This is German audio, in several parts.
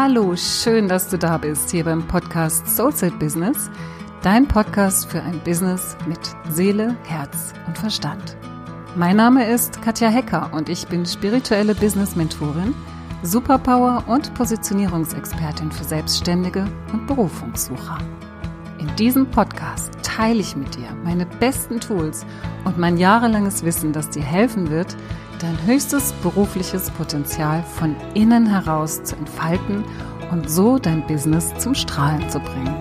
Hallo, schön, dass du da bist hier beim Podcast Soulset Business, dein Podcast für ein Business mit Seele, Herz und Verstand. Mein Name ist Katja Hecker und ich bin spirituelle Business Mentorin, Superpower und Positionierungsexpertin für Selbstständige und Berufungssucher. Diesem Podcast teile ich mit dir meine besten Tools und mein jahrelanges Wissen, das dir helfen wird, dein höchstes berufliches Potenzial von innen heraus zu entfalten und so dein Business zum Strahlen zu bringen.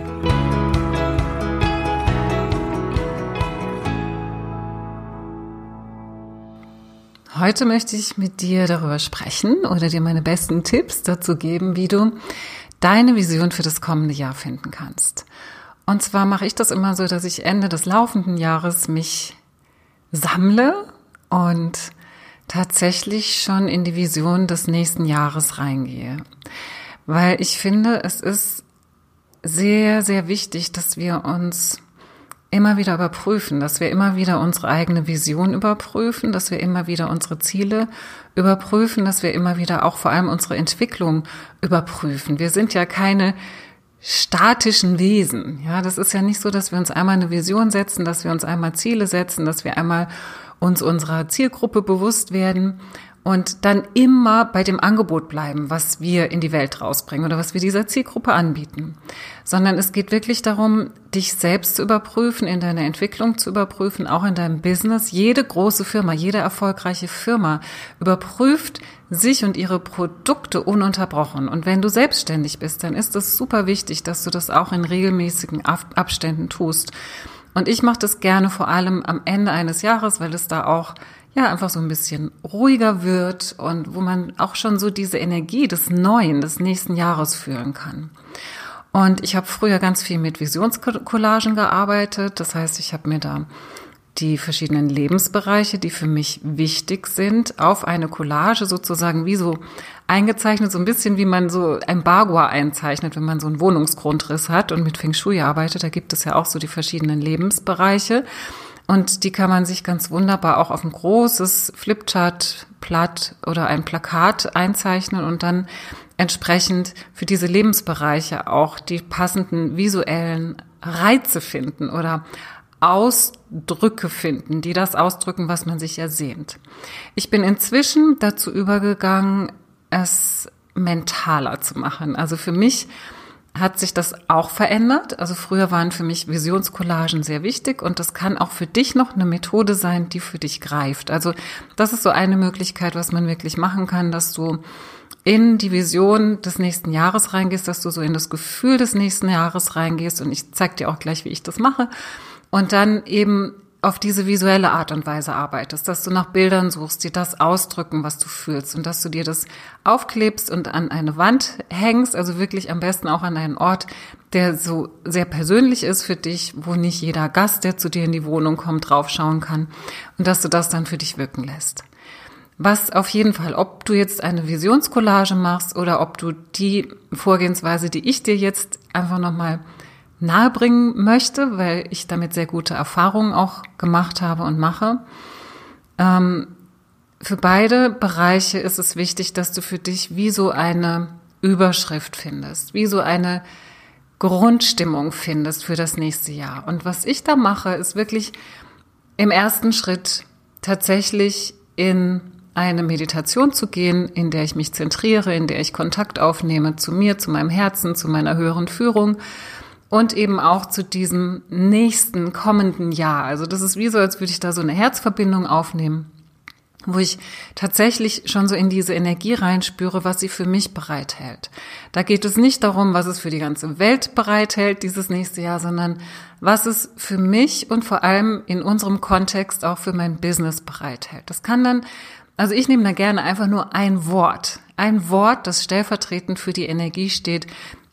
Heute möchte ich mit dir darüber sprechen oder dir meine besten Tipps dazu geben, wie du deine Vision für das kommende Jahr finden kannst. Und zwar mache ich das immer so, dass ich Ende des laufenden Jahres mich sammle und tatsächlich schon in die Vision des nächsten Jahres reingehe. Weil ich finde, es ist sehr, sehr wichtig, dass wir uns immer wieder überprüfen, dass wir immer wieder unsere eigene Vision überprüfen, dass wir immer wieder unsere Ziele überprüfen, dass wir immer wieder auch vor allem unsere Entwicklung überprüfen. Wir sind ja keine statischen Wesen. Ja, das ist ja nicht so, dass wir uns einmal eine Vision setzen, dass wir uns einmal Ziele setzen, dass wir einmal uns unserer Zielgruppe bewusst werden und dann immer bei dem Angebot bleiben, was wir in die Welt rausbringen oder was wir dieser Zielgruppe anbieten. Sondern es geht wirklich darum, dich selbst zu überprüfen, in deiner Entwicklung zu überprüfen, auch in deinem Business. Jede große Firma, jede erfolgreiche Firma überprüft sich und ihre Produkte ununterbrochen. Und wenn du selbstständig bist, dann ist es super wichtig, dass du das auch in regelmäßigen Abständen tust. Und ich mache das gerne vor allem am Ende eines Jahres, weil es da auch ja einfach so ein bisschen ruhiger wird und wo man auch schon so diese Energie des Neuen, des nächsten Jahres fühlen kann. Und ich habe früher ganz viel mit Visionscollagen gearbeitet. Das heißt, ich habe mir da die verschiedenen Lebensbereiche, die für mich wichtig sind, auf eine Collage sozusagen wie so eingezeichnet, so ein bisschen wie man so ein Bagua einzeichnet, wenn man so einen Wohnungsgrundriss hat und mit Feng Shui arbeitet. Da gibt es ja auch so die verschiedenen Lebensbereiche. Und die kann man sich ganz wunderbar auch auf ein großes Flipchart-Blatt oder ein Plakat einzeichnen und dann entsprechend für diese Lebensbereiche auch die passenden visuellen Reize finden oder Ausdrücke finden, die das ausdrücken, was man sich ersehnt. Ich bin inzwischen dazu übergegangen, es mentaler zu machen. Also für mich hat sich das auch verändert. Also früher waren für mich Visionscollagen sehr wichtig und das kann auch für dich noch eine Methode sein, die für dich greift. Also das ist so eine Möglichkeit, was man wirklich machen kann, dass du in die Vision des nächsten Jahres reingehst, dass du so in das Gefühl des nächsten Jahres reingehst und ich zeig dir auch gleich, wie ich das mache und dann eben auf diese visuelle Art und Weise arbeitest, dass du nach Bildern suchst, die das ausdrücken, was du fühlst und dass du dir das aufklebst und an eine Wand hängst, also wirklich am besten auch an einen Ort, der so sehr persönlich ist für dich, wo nicht jeder Gast, der zu dir in die Wohnung kommt, draufschauen kann und dass du das dann für dich wirken lässt. Was auf jeden Fall, ob du jetzt eine Visionscollage machst oder ob du die Vorgehensweise, die ich dir jetzt einfach nochmal nahebringen möchte, weil ich damit sehr gute Erfahrungen auch gemacht habe und mache. Ähm, für beide Bereiche ist es wichtig, dass du für dich wie so eine Überschrift findest, wie so eine Grundstimmung findest für das nächste Jahr. Und was ich da mache, ist wirklich im ersten Schritt tatsächlich in eine Meditation zu gehen, in der ich mich zentriere, in der ich Kontakt aufnehme zu mir, zu meinem Herzen, zu meiner höheren Führung und eben auch zu diesem nächsten kommenden Jahr. Also das ist wie so, als würde ich da so eine Herzverbindung aufnehmen, wo ich tatsächlich schon so in diese Energie reinspüre, was sie für mich bereithält. Da geht es nicht darum, was es für die ganze Welt bereithält dieses nächste Jahr, sondern was es für mich und vor allem in unserem Kontext auch für mein Business bereithält. Das kann dann, also ich nehme da gerne einfach nur ein Wort, ein Wort, das stellvertretend für die Energie steht,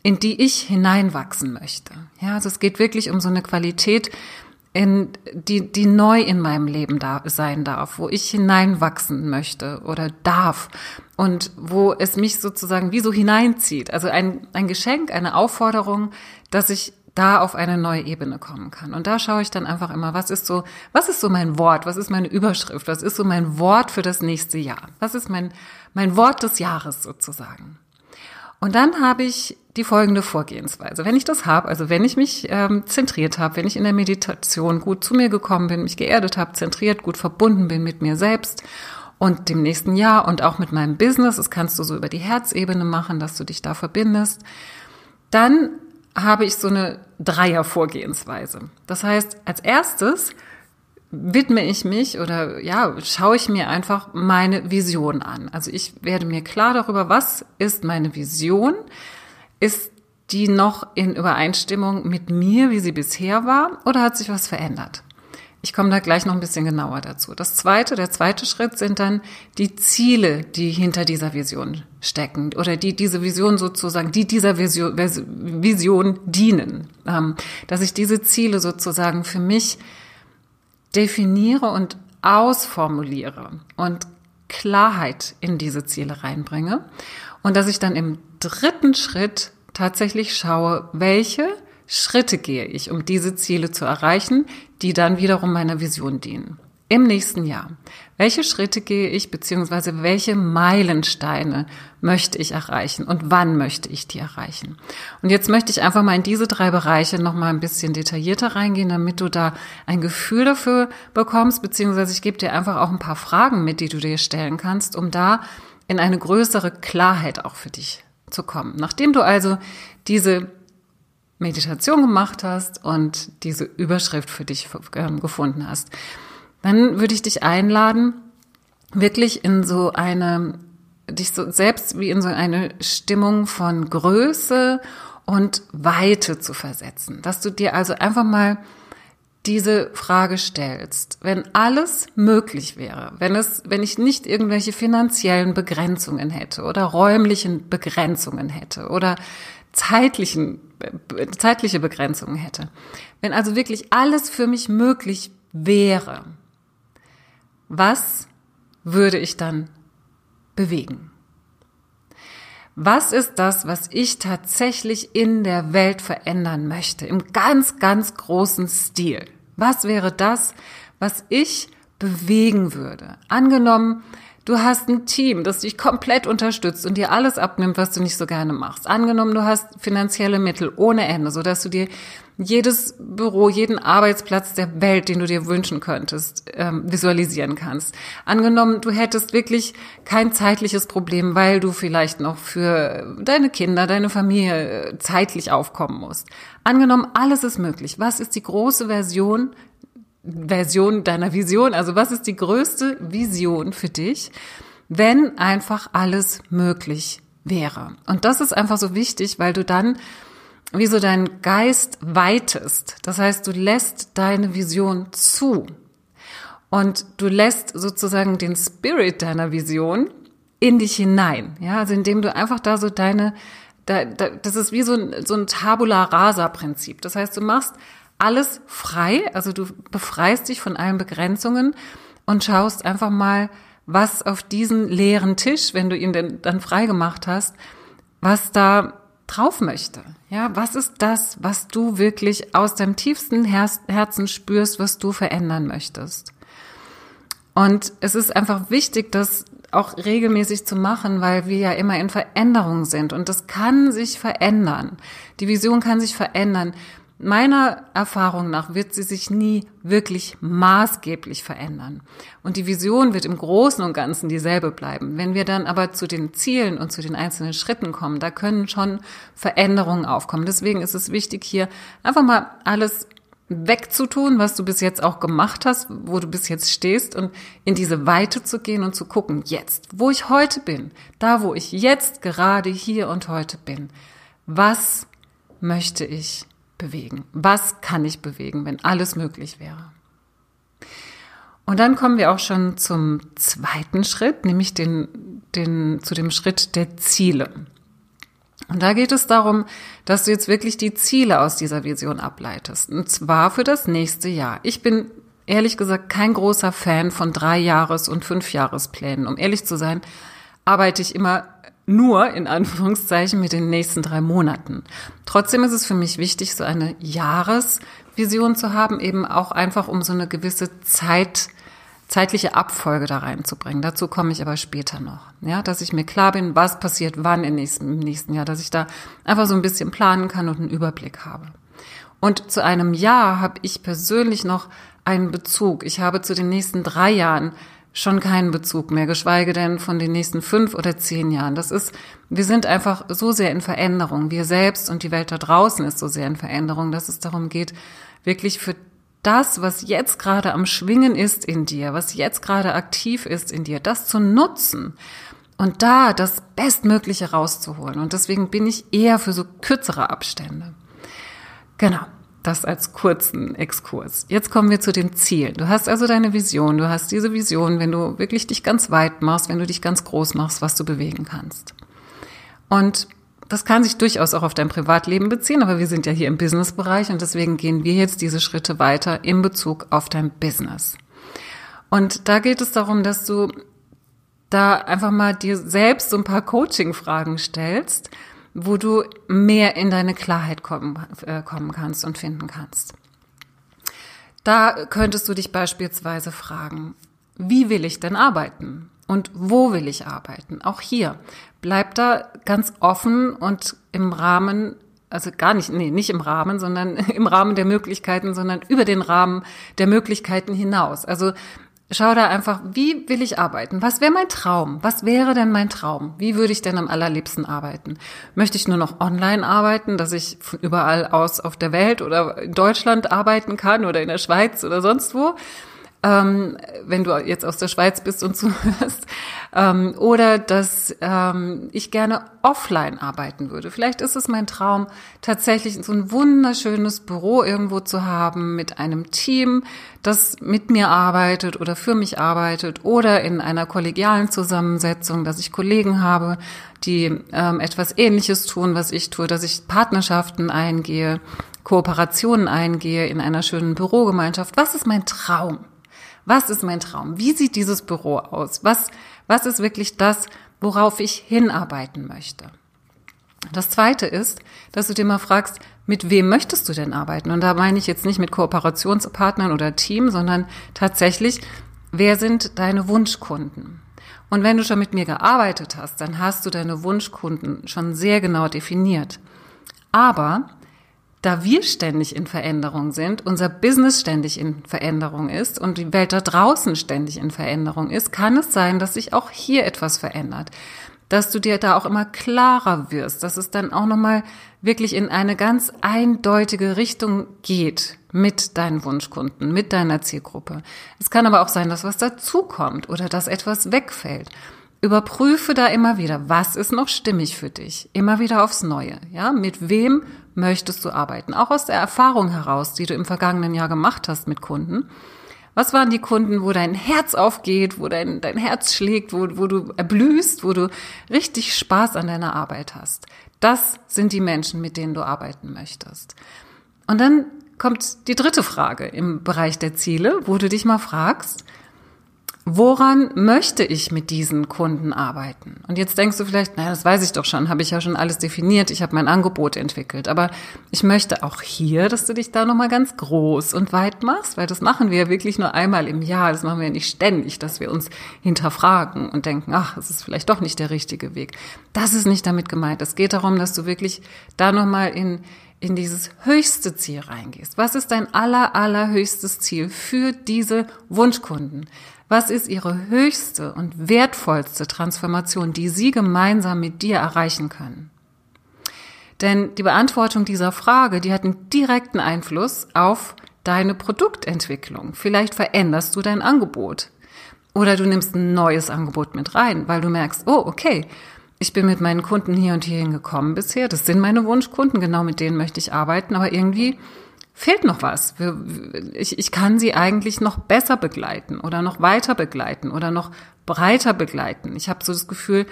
in die ich hineinwachsen möchte. Ja, also es geht wirklich um so eine Qualität, in, die, die neu in meinem Leben da, sein darf, wo ich hineinwachsen möchte oder darf und wo es mich sozusagen wie so hineinzieht. Also ein, ein Geschenk, eine Aufforderung, dass ich da auf eine neue Ebene kommen kann. Und da schaue ich dann einfach immer, was ist so, was ist so mein Wort, was ist meine Überschrift, was ist so mein Wort für das nächste Jahr, was ist mein, mein Wort des Jahres sozusagen. Und dann habe ich die folgende Vorgehensweise. Wenn ich das habe, also wenn ich mich ähm, zentriert habe, wenn ich in der Meditation gut zu mir gekommen bin, mich geerdet habe, zentriert, gut verbunden bin mit mir selbst und dem nächsten Jahr und auch mit meinem Business, das kannst du so über die Herzebene machen, dass du dich da verbindest, dann habe ich so eine Dreier-Vorgehensweise. Das heißt, als erstes widme ich mich oder ja, schaue ich mir einfach meine Vision an. Also ich werde mir klar darüber, was ist meine Vision? Ist die noch in Übereinstimmung mit mir, wie sie bisher war, oder hat sich was verändert? Ich komme da gleich noch ein bisschen genauer dazu. Das zweite, der zweite Schritt sind dann die Ziele, die hinter dieser Vision stecken oder die diese Vision sozusagen, die dieser Vision, Vision dienen. Ähm, dass ich diese Ziele sozusagen für mich definiere und ausformuliere und Klarheit in diese Ziele reinbringe und dass ich dann im dritten Schritt tatsächlich schaue, welche Schritte gehe ich, um diese Ziele zu erreichen, die dann wiederum meiner Vision dienen. Im nächsten Jahr. Welche Schritte gehe ich, beziehungsweise welche Meilensteine möchte ich erreichen und wann möchte ich die erreichen? Und jetzt möchte ich einfach mal in diese drei Bereiche nochmal ein bisschen detaillierter reingehen, damit du da ein Gefühl dafür bekommst, beziehungsweise ich gebe dir einfach auch ein paar Fragen mit, die du dir stellen kannst, um da in eine größere Klarheit auch für dich zu kommen. Nachdem du also diese Meditation gemacht hast und diese Überschrift für dich ähm, gefunden hast, dann würde ich dich einladen, wirklich in so eine, dich so selbst wie in so eine Stimmung von Größe und Weite zu versetzen. Dass du dir also einfach mal diese Frage stellst. Wenn alles möglich wäre, wenn es, wenn ich nicht irgendwelche finanziellen Begrenzungen hätte oder räumlichen Begrenzungen hätte oder zeitlichen, zeitliche Begrenzungen hätte. Wenn also wirklich alles für mich möglich wäre, was würde ich dann bewegen? Was ist das, was ich tatsächlich in der Welt verändern möchte, im ganz, ganz großen Stil? Was wäre das, was ich bewegen würde? Angenommen, du hast ein Team, das dich komplett unterstützt und dir alles abnimmt, was du nicht so gerne machst. Angenommen, du hast finanzielle Mittel ohne Ende, so dass du dir jedes Büro, jeden Arbeitsplatz der Welt, den du dir wünschen könntest, ähm, visualisieren kannst. Angenommen, du hättest wirklich kein zeitliches Problem, weil du vielleicht noch für deine Kinder, deine Familie äh, zeitlich aufkommen musst. Angenommen, alles ist möglich. Was ist die große Version Version deiner Vision? Also was ist die größte Vision für dich, wenn einfach alles möglich wäre? Und das ist einfach so wichtig, weil du dann wie so dein Geist weitest. Das heißt, du lässt deine Vision zu und du lässt sozusagen den Spirit deiner Vision in dich hinein. Ja, also indem du einfach da so deine, da, da, das ist wie so ein, so ein Tabula rasa Prinzip. Das heißt, du machst alles frei, also du befreist dich von allen Begrenzungen und schaust einfach mal, was auf diesen leeren Tisch, wenn du ihn denn dann frei gemacht hast, was da drauf möchte. Ja, was ist das, was du wirklich aus deinem tiefsten Herzen spürst, was du verändern möchtest? Und es ist einfach wichtig, das auch regelmäßig zu machen, weil wir ja immer in Veränderung sind und das kann sich verändern. Die Vision kann sich verändern. Meiner Erfahrung nach wird sie sich nie wirklich maßgeblich verändern. Und die Vision wird im Großen und Ganzen dieselbe bleiben. Wenn wir dann aber zu den Zielen und zu den einzelnen Schritten kommen, da können schon Veränderungen aufkommen. Deswegen ist es wichtig, hier einfach mal alles wegzutun, was du bis jetzt auch gemacht hast, wo du bis jetzt stehst und in diese Weite zu gehen und zu gucken, jetzt, wo ich heute bin, da wo ich jetzt gerade hier und heute bin, was möchte ich bewegen? Was kann ich bewegen, wenn alles möglich wäre? Und dann kommen wir auch schon zum zweiten Schritt, nämlich den, den, zu dem Schritt der Ziele. Und da geht es darum, dass du jetzt wirklich die Ziele aus dieser Vision ableitest. Und zwar für das nächste Jahr. Ich bin ehrlich gesagt kein großer Fan von drei Jahres- und fünf Jahresplänen. Um ehrlich zu sein, arbeite ich immer nur in Anführungszeichen mit den nächsten drei Monaten. Trotzdem ist es für mich wichtig, so eine Jahresvision zu haben, eben auch einfach um so eine gewisse Zeit zeitliche Abfolge da reinzubringen. Dazu komme ich aber später noch. Ja, dass ich mir klar bin, was passiert wann im nächsten, im nächsten Jahr, dass ich da einfach so ein bisschen planen kann und einen Überblick habe. Und zu einem Jahr habe ich persönlich noch einen Bezug. Ich habe zu den nächsten drei Jahren schon keinen Bezug mehr, geschweige denn von den nächsten fünf oder zehn Jahren. Das ist, wir sind einfach so sehr in Veränderung. Wir selbst und die Welt da draußen ist so sehr in Veränderung, dass es darum geht, wirklich für das, was jetzt gerade am Schwingen ist in dir, was jetzt gerade aktiv ist in dir, das zu nutzen und da das Bestmögliche rauszuholen. Und deswegen bin ich eher für so kürzere Abstände. Genau. Das als kurzen Exkurs. Jetzt kommen wir zu dem Ziel. Du hast also deine Vision. Du hast diese Vision, wenn du wirklich dich ganz weit machst, wenn du dich ganz groß machst, was du bewegen kannst. Und das kann sich durchaus auch auf dein Privatleben beziehen, aber wir sind ja hier im Businessbereich und deswegen gehen wir jetzt diese Schritte weiter in Bezug auf dein Business. Und da geht es darum, dass du da einfach mal dir selbst so ein paar Coaching-Fragen stellst, wo du mehr in deine Klarheit kommen, äh, kommen kannst und finden kannst. Da könntest du dich beispielsweise fragen, wie will ich denn arbeiten? Und wo will ich arbeiten? Auch hier bleibt da ganz offen und im Rahmen, also gar nicht, nee, nicht im Rahmen, sondern im Rahmen der Möglichkeiten, sondern über den Rahmen der Möglichkeiten hinaus. Also schau da einfach, wie will ich arbeiten? Was wäre mein Traum? Was wäre denn mein Traum? Wie würde ich denn am allerliebsten arbeiten? Möchte ich nur noch online arbeiten, dass ich von überall aus auf der Welt oder in Deutschland arbeiten kann oder in der Schweiz oder sonst wo? Ähm, wenn du jetzt aus der Schweiz bist und zuhörst, ähm, oder dass ähm, ich gerne offline arbeiten würde. Vielleicht ist es mein Traum, tatsächlich so ein wunderschönes Büro irgendwo zu haben mit einem Team, das mit mir arbeitet oder für mich arbeitet oder in einer kollegialen Zusammensetzung, dass ich Kollegen habe, die ähm, etwas Ähnliches tun, was ich tue, dass ich Partnerschaften eingehe, Kooperationen eingehe in einer schönen Bürogemeinschaft. Was ist mein Traum? Was ist mein Traum? Wie sieht dieses Büro aus? Was, was ist wirklich das, worauf ich hinarbeiten möchte? Das zweite ist, dass du dir mal fragst, mit wem möchtest du denn arbeiten? Und da meine ich jetzt nicht mit Kooperationspartnern oder Team, sondern tatsächlich, wer sind deine Wunschkunden? Und wenn du schon mit mir gearbeitet hast, dann hast du deine Wunschkunden schon sehr genau definiert. Aber da wir ständig in Veränderung sind, unser Business ständig in Veränderung ist und die Welt da draußen ständig in Veränderung ist, kann es sein, dass sich auch hier etwas verändert. Dass du dir da auch immer klarer wirst, dass es dann auch nochmal wirklich in eine ganz eindeutige Richtung geht mit deinen Wunschkunden, mit deiner Zielgruppe. Es kann aber auch sein, dass was dazukommt oder dass etwas wegfällt. Überprüfe da immer wieder, was ist noch stimmig für dich? Immer wieder aufs Neue. Ja, mit wem möchtest du arbeiten? Auch aus der Erfahrung heraus, die du im vergangenen Jahr gemacht hast mit Kunden. Was waren die Kunden, wo dein Herz aufgeht, wo dein, dein Herz schlägt, wo, wo du erblühst, wo du richtig Spaß an deiner Arbeit hast? Das sind die Menschen, mit denen du arbeiten möchtest. Und dann kommt die dritte Frage im Bereich der Ziele, wo du dich mal fragst, Woran möchte ich mit diesen Kunden arbeiten? Und jetzt denkst du vielleicht, naja, das weiß ich doch schon, habe ich ja schon alles definiert, ich habe mein Angebot entwickelt. Aber ich möchte auch hier, dass du dich da nochmal ganz groß und weit machst, weil das machen wir ja wirklich nur einmal im Jahr. Das machen wir ja nicht ständig, dass wir uns hinterfragen und denken, ach, es ist vielleicht doch nicht der richtige Weg. Das ist nicht damit gemeint. Es geht darum, dass du wirklich da nochmal in, in dieses höchste Ziel reingehst. Was ist dein aller, allerhöchstes Ziel für diese Wunschkunden? Was ist ihre höchste und wertvollste Transformation, die sie gemeinsam mit dir erreichen können? Denn die Beantwortung dieser Frage, die hat einen direkten Einfluss auf deine Produktentwicklung. Vielleicht veränderst du dein Angebot oder du nimmst ein neues Angebot mit rein, weil du merkst, oh, okay, ich bin mit meinen Kunden hier und hierhin gekommen bisher. Das sind meine Wunschkunden, genau mit denen möchte ich arbeiten, aber irgendwie fehlt noch was. Ich, ich kann sie eigentlich noch besser begleiten oder noch weiter begleiten oder noch breiter begleiten. Ich habe so das Gefühl,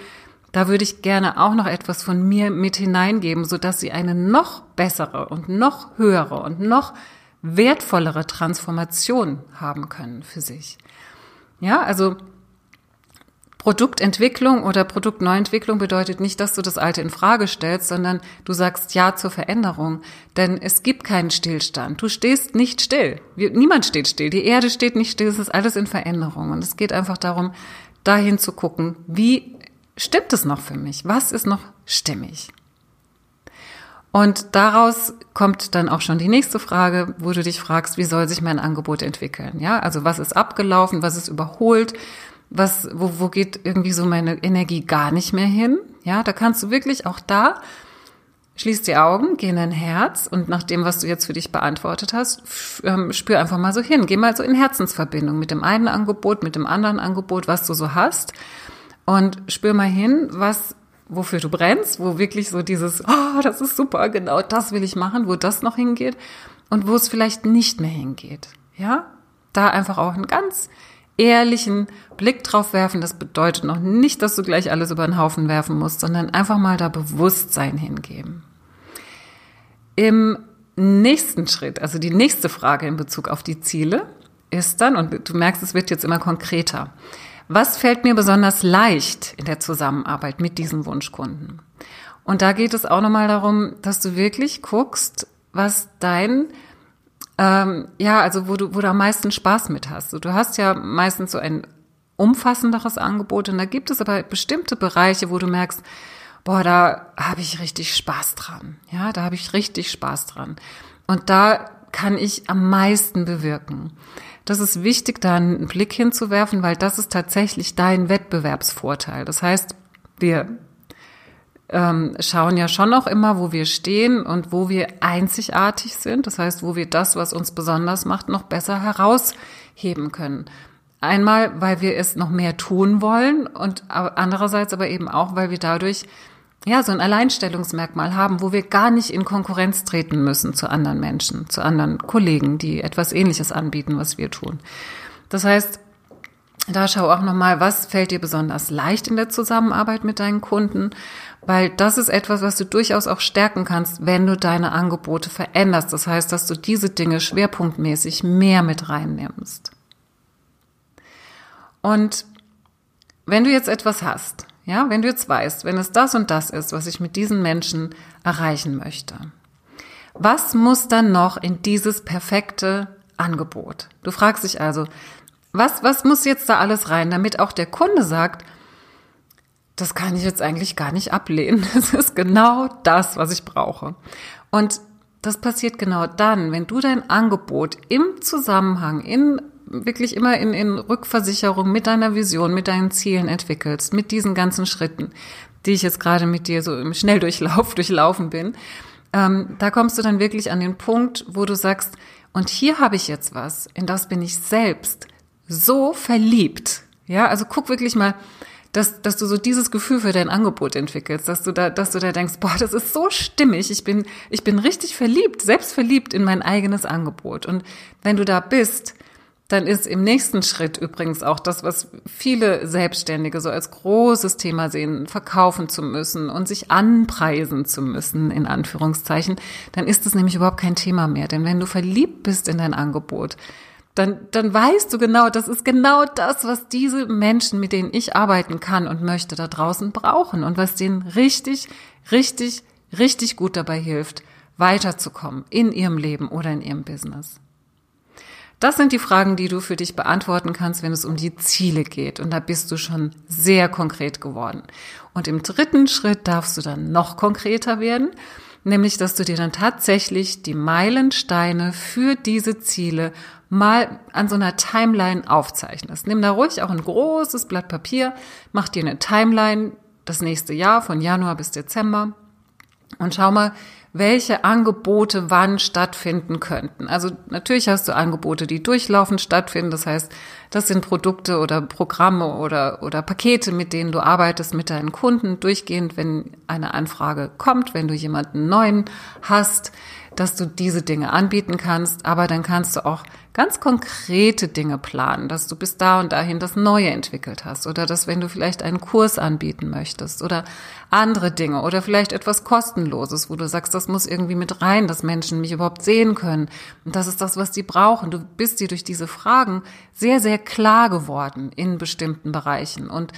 da würde ich gerne auch noch etwas von mir mit hineingeben, so dass sie eine noch bessere und noch höhere und noch wertvollere Transformation haben können für sich. Ja, also Produktentwicklung oder Produktneuentwicklung bedeutet nicht, dass du das Alte in Frage stellst, sondern du sagst Ja zur Veränderung. Denn es gibt keinen Stillstand. Du stehst nicht still. Niemand steht still. Die Erde steht nicht still. Es ist alles in Veränderung. Und es geht einfach darum, dahin zu gucken, wie stimmt es noch für mich? Was ist noch stimmig? Und daraus kommt dann auch schon die nächste Frage, wo du dich fragst, wie soll sich mein Angebot entwickeln? Ja, also was ist abgelaufen? Was ist überholt? Was, wo, wo geht irgendwie so meine Energie gar nicht mehr hin? Ja, da kannst du wirklich auch da, schließ die Augen, geh in dein Herz und nach dem, was du jetzt für dich beantwortet hast, ähm, spür einfach mal so hin. Geh mal so in Herzensverbindung mit dem einen Angebot, mit dem anderen Angebot, was du so hast und spür mal hin, was, wofür du brennst, wo wirklich so dieses, oh, das ist super, genau das will ich machen, wo das noch hingeht und wo es vielleicht nicht mehr hingeht. Ja, da einfach auch ein ganz ehrlichen Blick drauf werfen. Das bedeutet noch nicht, dass du gleich alles über den Haufen werfen musst, sondern einfach mal da Bewusstsein hingeben. Im nächsten Schritt, also die nächste Frage in Bezug auf die Ziele, ist dann, und du merkst, es wird jetzt immer konkreter. Was fällt mir besonders leicht in der Zusammenarbeit mit diesen Wunschkunden? Und da geht es auch nochmal darum, dass du wirklich guckst, was dein ähm, ja, also wo du, wo du am meisten Spaß mit hast. Du hast ja meistens so ein umfassenderes Angebot und da gibt es aber bestimmte Bereiche, wo du merkst, boah, da habe ich richtig Spaß dran. Ja, da habe ich richtig Spaß dran. Und da kann ich am meisten bewirken. Das ist wichtig, da einen Blick hinzuwerfen, weil das ist tatsächlich dein Wettbewerbsvorteil. Das heißt, wir ähm, schauen ja schon noch immer, wo wir stehen und wo wir einzigartig sind. Das heißt, wo wir das, was uns besonders macht, noch besser herausheben können. Einmal, weil wir es noch mehr tun wollen und andererseits aber eben auch, weil wir dadurch ja so ein Alleinstellungsmerkmal haben, wo wir gar nicht in Konkurrenz treten müssen zu anderen Menschen, zu anderen Kollegen, die etwas Ähnliches anbieten, was wir tun. Das heißt, da schau auch nochmal, was fällt dir besonders leicht in der Zusammenarbeit mit deinen Kunden weil das ist etwas, was du durchaus auch stärken kannst, wenn du deine Angebote veränderst. Das heißt, dass du diese Dinge schwerpunktmäßig mehr mit reinnimmst. Und wenn du jetzt etwas hast, ja, wenn du jetzt weißt, wenn es das und das ist, was ich mit diesen Menschen erreichen möchte, was muss dann noch in dieses perfekte Angebot? Du fragst dich also, was, was muss jetzt da alles rein, damit auch der Kunde sagt, das kann ich jetzt eigentlich gar nicht ablehnen. Das ist genau das, was ich brauche. Und das passiert genau dann, wenn du dein Angebot im Zusammenhang, in wirklich immer in, in Rückversicherung mit deiner Vision, mit deinen Zielen entwickelst, mit diesen ganzen Schritten, die ich jetzt gerade mit dir so im Schnelldurchlauf durchlaufen bin, ähm, da kommst du dann wirklich an den Punkt, wo du sagst, und hier habe ich jetzt was, in das bin ich selbst so verliebt. Ja, also guck wirklich mal, dass, dass du so dieses Gefühl für dein Angebot entwickelst, dass du da, dass du da denkst, boah, das ist so stimmig, ich bin, ich bin richtig verliebt, selbst verliebt in mein eigenes Angebot. Und wenn du da bist, dann ist im nächsten Schritt übrigens auch das, was viele Selbstständige so als großes Thema sehen, verkaufen zu müssen und sich anpreisen zu müssen, in Anführungszeichen, dann ist das nämlich überhaupt kein Thema mehr. Denn wenn du verliebt bist in dein Angebot, dann, dann weißt du genau, das ist genau das, was diese Menschen, mit denen ich arbeiten kann und möchte, da draußen brauchen und was denen richtig, richtig, richtig gut dabei hilft, weiterzukommen in ihrem Leben oder in ihrem Business. Das sind die Fragen, die du für dich beantworten kannst, wenn es um die Ziele geht. Und da bist du schon sehr konkret geworden. Und im dritten Schritt darfst du dann noch konkreter werden, nämlich dass du dir dann tatsächlich die Meilensteine für diese Ziele mal an so einer Timeline aufzeichnest. Nimm da ruhig auch ein großes Blatt Papier, mach dir eine Timeline das nächste Jahr von Januar bis Dezember und schau mal, welche Angebote wann stattfinden könnten. Also natürlich hast du Angebote, die durchlaufend stattfinden. Das heißt, das sind Produkte oder Programme oder, oder Pakete, mit denen du arbeitest mit deinen Kunden durchgehend, wenn eine Anfrage kommt, wenn du jemanden neuen hast, dass du diese Dinge anbieten kannst. Aber dann kannst du auch ganz konkrete Dinge planen, dass du bis da und dahin das Neue entwickelt hast oder dass wenn du vielleicht einen Kurs anbieten möchtest oder andere Dinge oder vielleicht etwas kostenloses, wo du sagst, das muss irgendwie mit rein, dass Menschen mich überhaupt sehen können und das ist das, was die brauchen. Du bist dir durch diese Fragen sehr, sehr klar geworden in bestimmten Bereichen und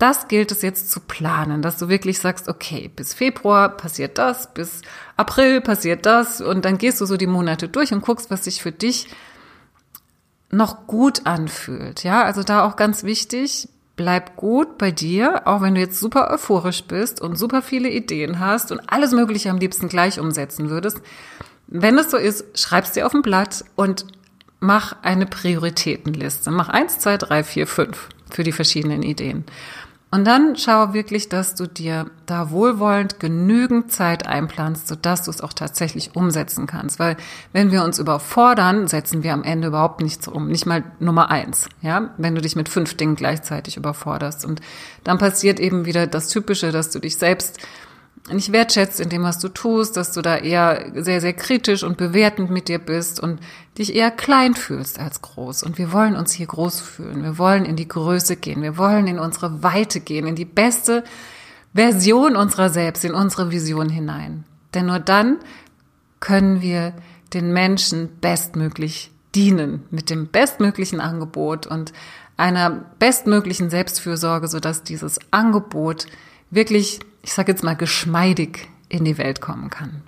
das gilt es jetzt zu planen, dass du wirklich sagst, okay, bis Februar passiert das, bis April passiert das und dann gehst du so die Monate durch und guckst, was sich für dich noch gut anfühlt. Ja, also da auch ganz wichtig, bleib gut bei dir, auch wenn du jetzt super euphorisch bist und super viele Ideen hast und alles Mögliche am liebsten gleich umsetzen würdest. Wenn es so ist, schreib's dir auf ein Blatt und mach eine Prioritätenliste. Mach eins, zwei, drei, vier, fünf für die verschiedenen Ideen. Und dann schau wirklich, dass du dir da wohlwollend genügend Zeit einplanst, sodass du es auch tatsächlich umsetzen kannst. Weil wenn wir uns überfordern, setzen wir am Ende überhaupt nichts um. Nicht mal Nummer eins, ja? Wenn du dich mit fünf Dingen gleichzeitig überforderst. Und dann passiert eben wieder das Typische, dass du dich selbst nicht wertschätzt in dem, was du tust, dass du da eher sehr, sehr kritisch und bewertend mit dir bist und dich eher klein fühlst als groß. Und wir wollen uns hier groß fühlen. Wir wollen in die Größe gehen. Wir wollen in unsere Weite gehen, in die beste Version unserer selbst, in unsere Vision hinein. Denn nur dann können wir den Menschen bestmöglich dienen mit dem bestmöglichen Angebot und einer bestmöglichen Selbstfürsorge, sodass dieses Angebot wirklich ich sage jetzt mal, geschmeidig in die Welt kommen kann.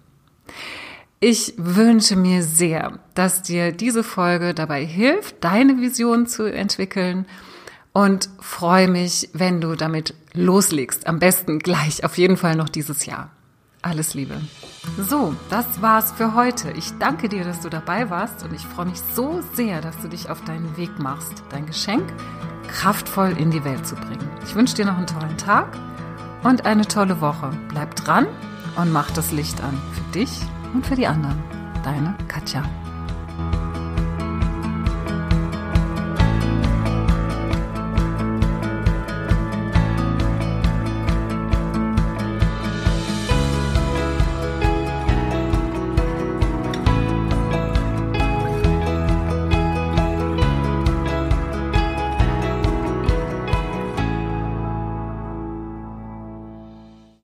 Ich wünsche mir sehr, dass dir diese Folge dabei hilft, deine Vision zu entwickeln und freue mich, wenn du damit loslegst. Am besten gleich, auf jeden Fall noch dieses Jahr. Alles Liebe. So, das war's für heute. Ich danke dir, dass du dabei warst und ich freue mich so sehr, dass du dich auf deinen Weg machst, dein Geschenk kraftvoll in die Welt zu bringen. Ich wünsche dir noch einen tollen Tag und eine tolle Woche. Bleib dran und mach das Licht an für dich und für die anderen. Deine Katja.